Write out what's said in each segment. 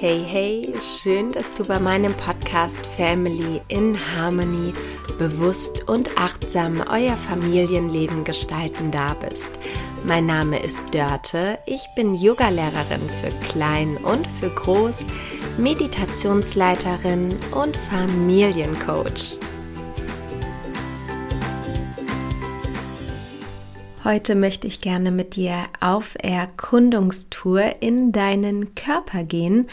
Hey, hey, schön, dass du bei meinem Podcast Family in Harmony bewusst und achtsam euer Familienleben gestalten da bist. Mein Name ist Dörte, ich bin Yogalehrerin für Klein und für Groß, Meditationsleiterin und Familiencoach. Heute möchte ich gerne mit dir auf Erkundungstour in deinen Körper gehen.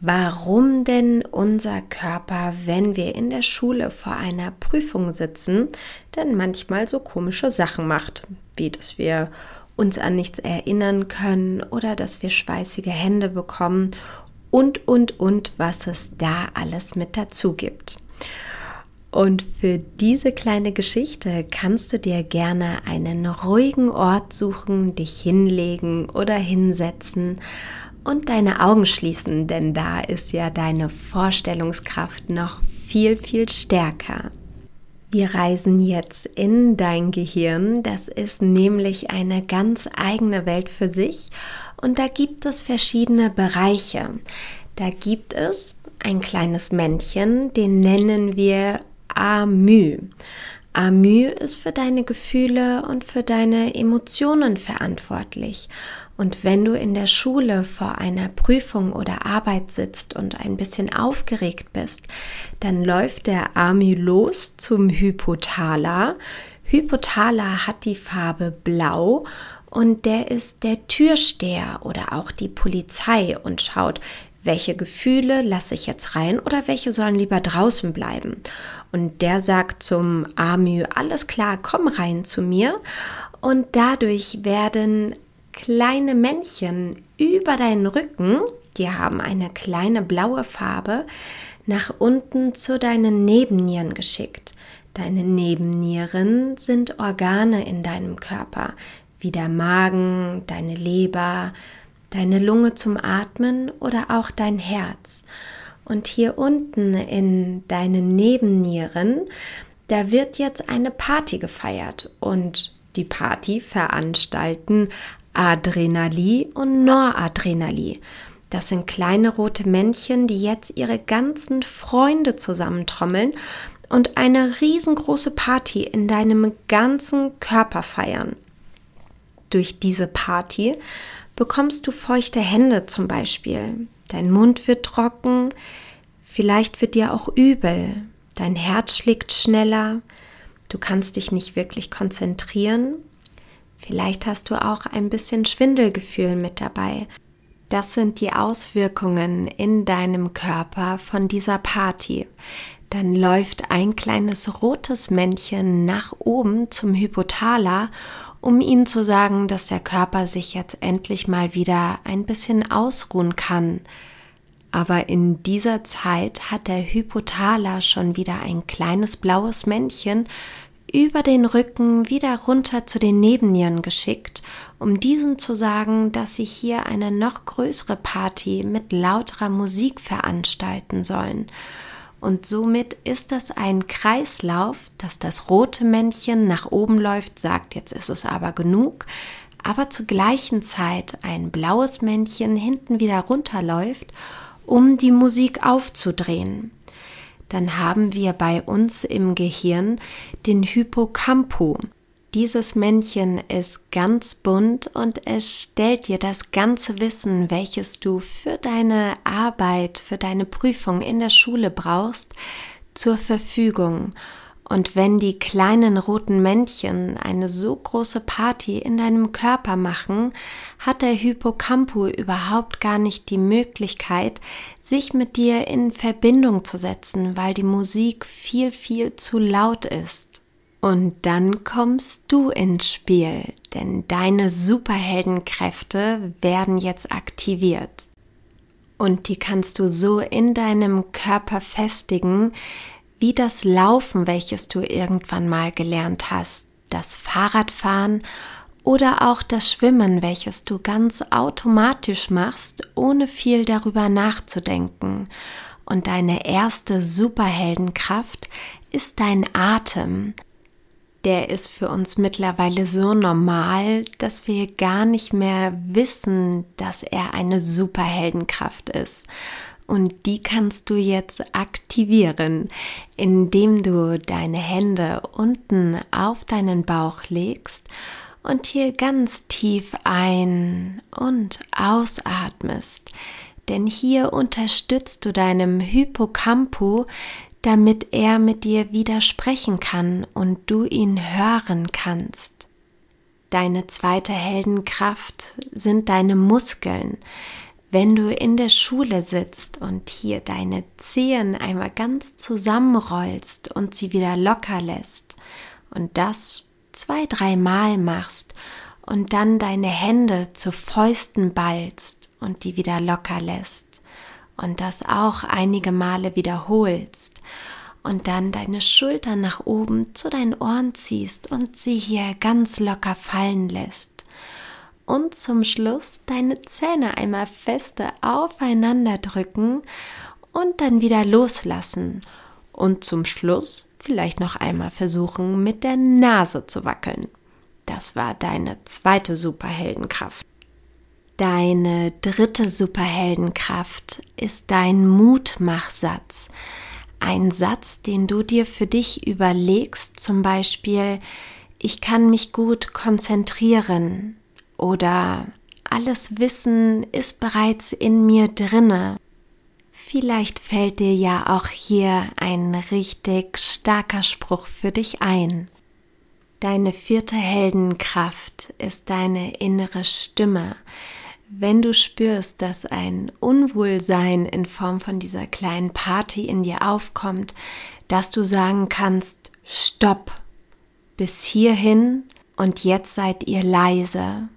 Warum denn unser Körper, wenn wir in der Schule vor einer Prüfung sitzen, denn manchmal so komische Sachen macht, wie dass wir uns an nichts erinnern können oder dass wir schweißige Hände bekommen und, und, und, was es da alles mit dazu gibt. Und für diese kleine Geschichte kannst du dir gerne einen ruhigen Ort suchen, dich hinlegen oder hinsetzen und deine Augen schließen, denn da ist ja deine Vorstellungskraft noch viel, viel stärker. Wir reisen jetzt in dein Gehirn, das ist nämlich eine ganz eigene Welt für sich und da gibt es verschiedene Bereiche. Da gibt es ein kleines Männchen, den nennen wir Amü. Amü ist für deine Gefühle und für deine Emotionen verantwortlich. Und wenn du in der Schule vor einer Prüfung oder Arbeit sitzt und ein bisschen aufgeregt bist, dann läuft der Amü los zum Hypothala. Hypothala hat die Farbe blau und der ist der Türsteher oder auch die Polizei und schaut, welche Gefühle lasse ich jetzt rein oder welche sollen lieber draußen bleiben. Und der sagt zum Amü, alles klar, komm rein zu mir. Und dadurch werden kleine Männchen über deinen Rücken, die haben eine kleine blaue Farbe, nach unten zu deinen Nebennieren geschickt. Deine Nebennieren sind Organe in deinem Körper, wie der Magen, deine Leber, deine Lunge zum Atmen oder auch dein Herz. Und hier unten in deinen Nebennieren, da wird jetzt eine Party gefeiert und die Party veranstalten Adrenali und Noradrenali. Das sind kleine rote Männchen, die jetzt ihre ganzen Freunde zusammentrommeln und eine riesengroße Party in deinem ganzen Körper feiern. Durch diese Party bekommst du feuchte Hände zum Beispiel. Dein Mund wird trocken, vielleicht wird dir auch übel, dein Herz schlägt schneller, du kannst dich nicht wirklich konzentrieren, vielleicht hast du auch ein bisschen Schwindelgefühl mit dabei. Das sind die Auswirkungen in deinem Körper von dieser Party. Dann läuft ein kleines rotes Männchen nach oben zum Hypothala um ihnen zu sagen, dass der Körper sich jetzt endlich mal wieder ein bisschen ausruhen kann. Aber in dieser Zeit hat der Hypothala schon wieder ein kleines blaues Männchen über den Rücken wieder runter zu den Nebennieren geschickt, um diesen zu sagen, dass sie hier eine noch größere Party mit lauterer Musik veranstalten sollen und somit ist das ein Kreislauf, dass das rote Männchen nach oben läuft, sagt, jetzt ist es aber genug, aber zur gleichen Zeit ein blaues Männchen hinten wieder runterläuft, um die Musik aufzudrehen. Dann haben wir bei uns im Gehirn den Hippocampus. Dieses Männchen ist ganz bunt und es stellt dir das ganze Wissen, welches du für deine Arbeit, für deine Prüfung in der Schule brauchst, zur Verfügung. Und wenn die kleinen roten Männchen eine so große Party in deinem Körper machen, hat der Hippocampus überhaupt gar nicht die Möglichkeit, sich mit dir in Verbindung zu setzen, weil die Musik viel, viel zu laut ist. Und dann kommst du ins Spiel, denn deine Superheldenkräfte werden jetzt aktiviert. Und die kannst du so in deinem Körper festigen, wie das Laufen, welches du irgendwann mal gelernt hast, das Fahrradfahren oder auch das Schwimmen, welches du ganz automatisch machst, ohne viel darüber nachzudenken. Und deine erste Superheldenkraft ist dein Atem, der ist für uns mittlerweile so normal, dass wir gar nicht mehr wissen, dass er eine Superheldenkraft ist. Und die kannst du jetzt aktivieren, indem du deine Hände unten auf deinen Bauch legst und hier ganz tief ein und ausatmest. Denn hier unterstützt du deinem Hippocampo, damit er mit dir widersprechen kann und du ihn hören kannst. Deine zweite Heldenkraft sind deine Muskeln. Wenn du in der Schule sitzt und hier deine Zehen einmal ganz zusammenrollst und sie wieder locker lässt und das zwei, dreimal machst und dann deine Hände zu Fäusten ballst und die wieder locker lässt und das auch einige Male wiederholst und dann deine Schultern nach oben zu deinen Ohren ziehst und sie hier ganz locker fallen lässt und zum Schluss deine Zähne einmal feste aufeinander drücken und dann wieder loslassen und zum Schluss vielleicht noch einmal versuchen mit der Nase zu wackeln. Das war deine zweite Superheldenkraft. Deine dritte Superheldenkraft ist dein Mutmachsatz. Ein Satz, den du dir für dich überlegst, zum Beispiel, ich kann mich gut konzentrieren, oder alles Wissen ist bereits in mir drinne. Vielleicht fällt dir ja auch hier ein richtig starker Spruch für dich ein. Deine vierte Heldenkraft ist deine innere Stimme. Wenn du spürst, dass ein Unwohlsein in Form von dieser kleinen Party in dir aufkommt, dass du sagen kannst, stopp, bis hierhin und jetzt seid ihr leise.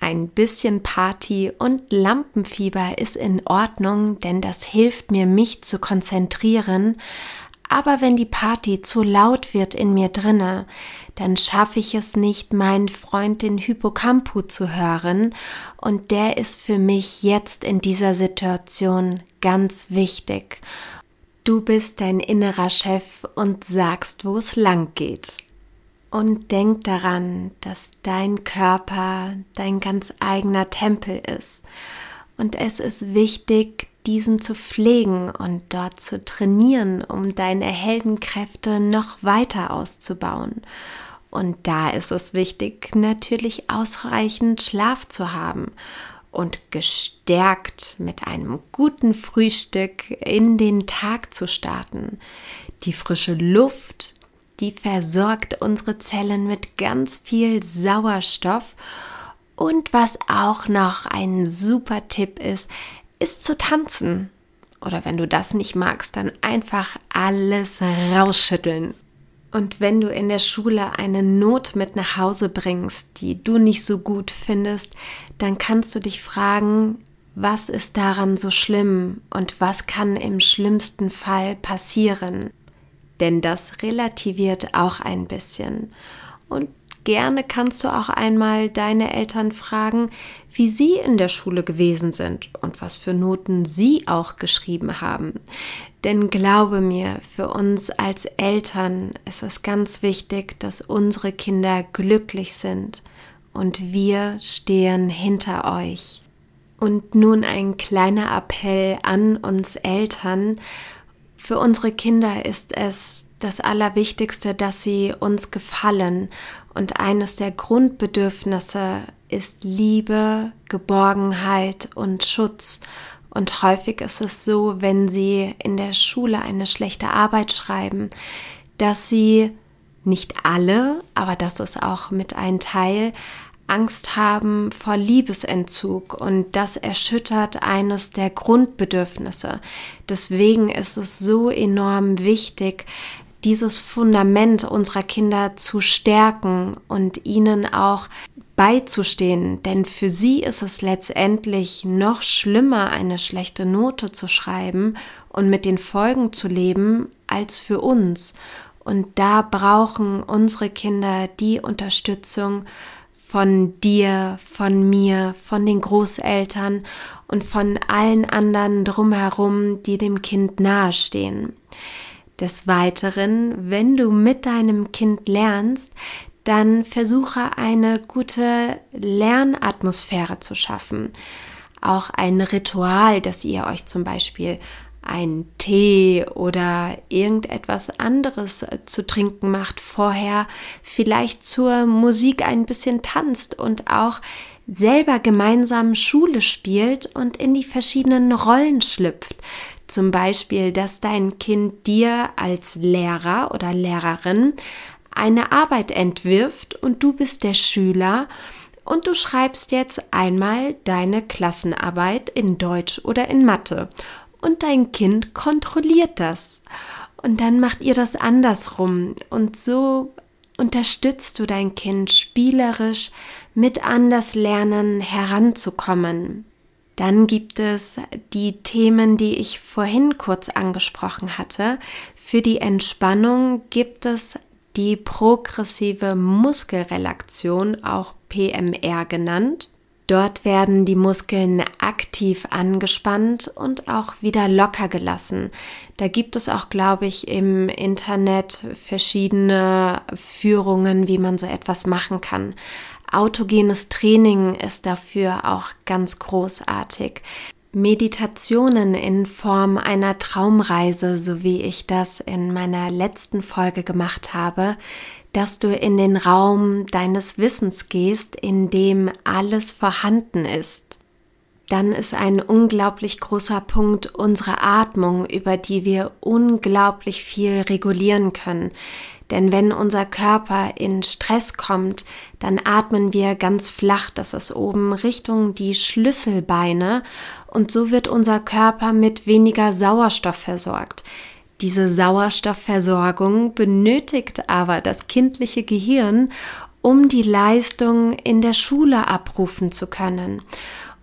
Ein bisschen Party und Lampenfieber ist in Ordnung, denn das hilft mir, mich zu konzentrieren. Aber wenn die Party zu laut wird in mir drinne, dann schaffe ich es nicht, meinen Freund den Hippocampu zu hören. Und der ist für mich jetzt in dieser Situation ganz wichtig. Du bist dein innerer Chef und sagst, wo es lang geht. Und denk daran, dass dein Körper dein ganz eigener Tempel ist. Und es ist wichtig, diesen zu pflegen und dort zu trainieren, um deine Heldenkräfte noch weiter auszubauen. Und da ist es wichtig, natürlich ausreichend Schlaf zu haben und gestärkt mit einem guten Frühstück in den Tag zu starten. Die frische Luft die versorgt unsere Zellen mit ganz viel Sauerstoff. Und was auch noch ein super Tipp ist, ist zu tanzen. Oder wenn du das nicht magst, dann einfach alles rausschütteln. Und wenn du in der Schule eine Not mit nach Hause bringst, die du nicht so gut findest, dann kannst du dich fragen, was ist daran so schlimm und was kann im schlimmsten Fall passieren? denn das relativiert auch ein bisschen. Und gerne kannst du auch einmal deine Eltern fragen, wie sie in der Schule gewesen sind und was für Noten sie auch geschrieben haben. Denn glaube mir, für uns als Eltern ist es ganz wichtig, dass unsere Kinder glücklich sind und wir stehen hinter euch. Und nun ein kleiner Appell an uns Eltern, für unsere Kinder ist es das Allerwichtigste, dass sie uns gefallen. Und eines der Grundbedürfnisse ist Liebe, Geborgenheit und Schutz. Und häufig ist es so, wenn sie in der Schule eine schlechte Arbeit schreiben, dass sie nicht alle, aber das ist auch mit ein Teil, Angst haben vor Liebesentzug und das erschüttert eines der Grundbedürfnisse. Deswegen ist es so enorm wichtig, dieses Fundament unserer Kinder zu stärken und ihnen auch beizustehen, denn für sie ist es letztendlich noch schlimmer, eine schlechte Note zu schreiben und mit den Folgen zu leben, als für uns. Und da brauchen unsere Kinder die Unterstützung von dir, von mir, von den Großeltern und von allen anderen drumherum, die dem Kind nahestehen. Des Weiteren, wenn du mit deinem Kind lernst, dann versuche eine gute Lernatmosphäre zu schaffen. Auch ein Ritual, dass ihr euch zum Beispiel einen Tee oder irgendetwas anderes zu trinken macht vorher, vielleicht zur Musik ein bisschen tanzt und auch selber gemeinsam Schule spielt und in die verschiedenen Rollen schlüpft. Zum Beispiel, dass dein Kind dir als Lehrer oder Lehrerin eine Arbeit entwirft und du bist der Schüler und du schreibst jetzt einmal deine Klassenarbeit in Deutsch oder in Mathe und dein Kind kontrolliert das. Und dann macht ihr das andersrum und so unterstützt du dein Kind spielerisch mit an das Lernen heranzukommen. Dann gibt es die Themen, die ich vorhin kurz angesprochen hatte. Für die Entspannung gibt es die progressive Muskelrelaktion, auch PMR genannt. Dort werden die Muskeln aktiv angespannt und auch wieder locker gelassen. Da gibt es auch, glaube ich, im Internet verschiedene Führungen, wie man so etwas machen kann. Autogenes Training ist dafür auch ganz großartig. Meditationen in Form einer Traumreise, so wie ich das in meiner letzten Folge gemacht habe, dass du in den Raum deines Wissens gehst, in dem alles vorhanden ist. Dann ist ein unglaublich großer Punkt unsere Atmung, über die wir unglaublich viel regulieren können. Denn wenn unser Körper in Stress kommt, dann atmen wir ganz flach, das ist oben Richtung die Schlüsselbeine und so wird unser Körper mit weniger Sauerstoff versorgt. Diese Sauerstoffversorgung benötigt aber das kindliche Gehirn, um die Leistung in der Schule abrufen zu können.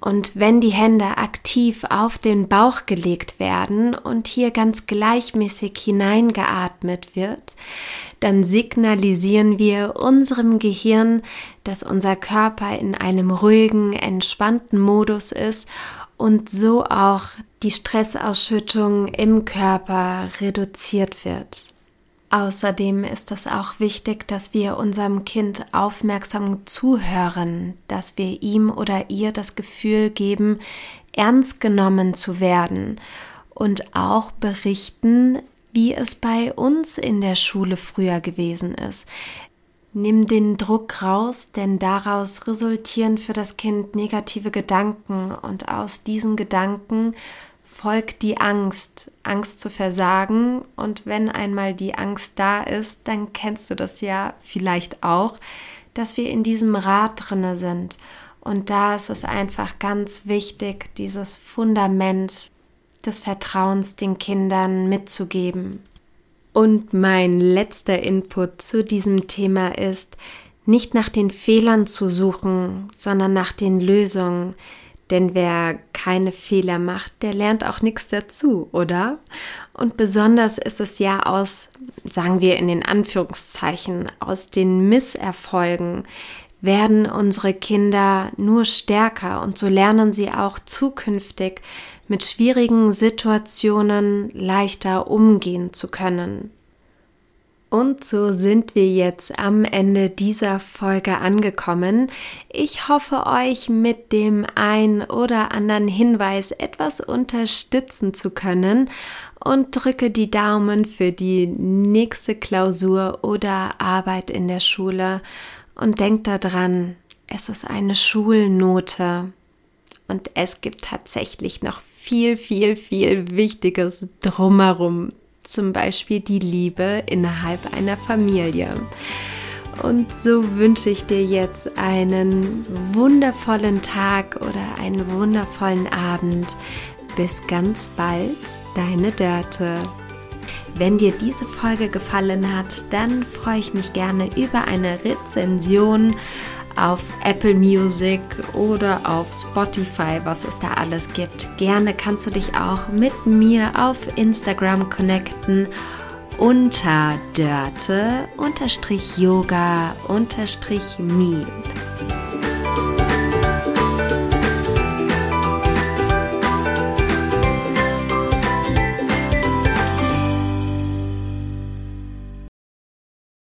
Und wenn die Hände aktiv auf den Bauch gelegt werden und hier ganz gleichmäßig hineingeatmet wird, dann signalisieren wir unserem Gehirn, dass unser Körper in einem ruhigen, entspannten Modus ist und so auch die Stressausschüttung im Körper reduziert wird. Außerdem ist es auch wichtig, dass wir unserem Kind aufmerksam zuhören, dass wir ihm oder ihr das Gefühl geben, ernst genommen zu werden und auch berichten, wie es bei uns in der Schule früher gewesen ist. Nimm den Druck raus, denn daraus resultieren für das Kind negative Gedanken. Und aus diesen Gedanken folgt die Angst, Angst zu versagen. Und wenn einmal die Angst da ist, dann kennst du das ja vielleicht auch, dass wir in diesem Rad drinne sind. Und da ist es einfach ganz wichtig, dieses Fundament des Vertrauens den Kindern mitzugeben. Und mein letzter Input zu diesem Thema ist, nicht nach den Fehlern zu suchen, sondern nach den Lösungen. Denn wer keine Fehler macht, der lernt auch nichts dazu, oder? Und besonders ist es ja aus, sagen wir in den Anführungszeichen, aus den Misserfolgen werden unsere Kinder nur stärker und so lernen sie auch zukünftig mit schwierigen Situationen leichter umgehen zu können. Und so sind wir jetzt am Ende dieser Folge angekommen. Ich hoffe euch mit dem ein oder anderen Hinweis etwas unterstützen zu können und drücke die Daumen für die nächste Klausur oder Arbeit in der Schule und denkt daran, es ist eine Schulnote und es gibt tatsächlich noch viel, viel, viel Wichtiges drumherum. Zum Beispiel die Liebe innerhalb einer Familie. Und so wünsche ich dir jetzt einen wundervollen Tag oder einen wundervollen Abend. Bis ganz bald, deine Dörte. Wenn dir diese Folge gefallen hat, dann freue ich mich gerne über eine Rezension auf Apple Music oder auf Spotify, was es da alles gibt. Gerne kannst du dich auch mit mir auf Instagram connecten unter Dörte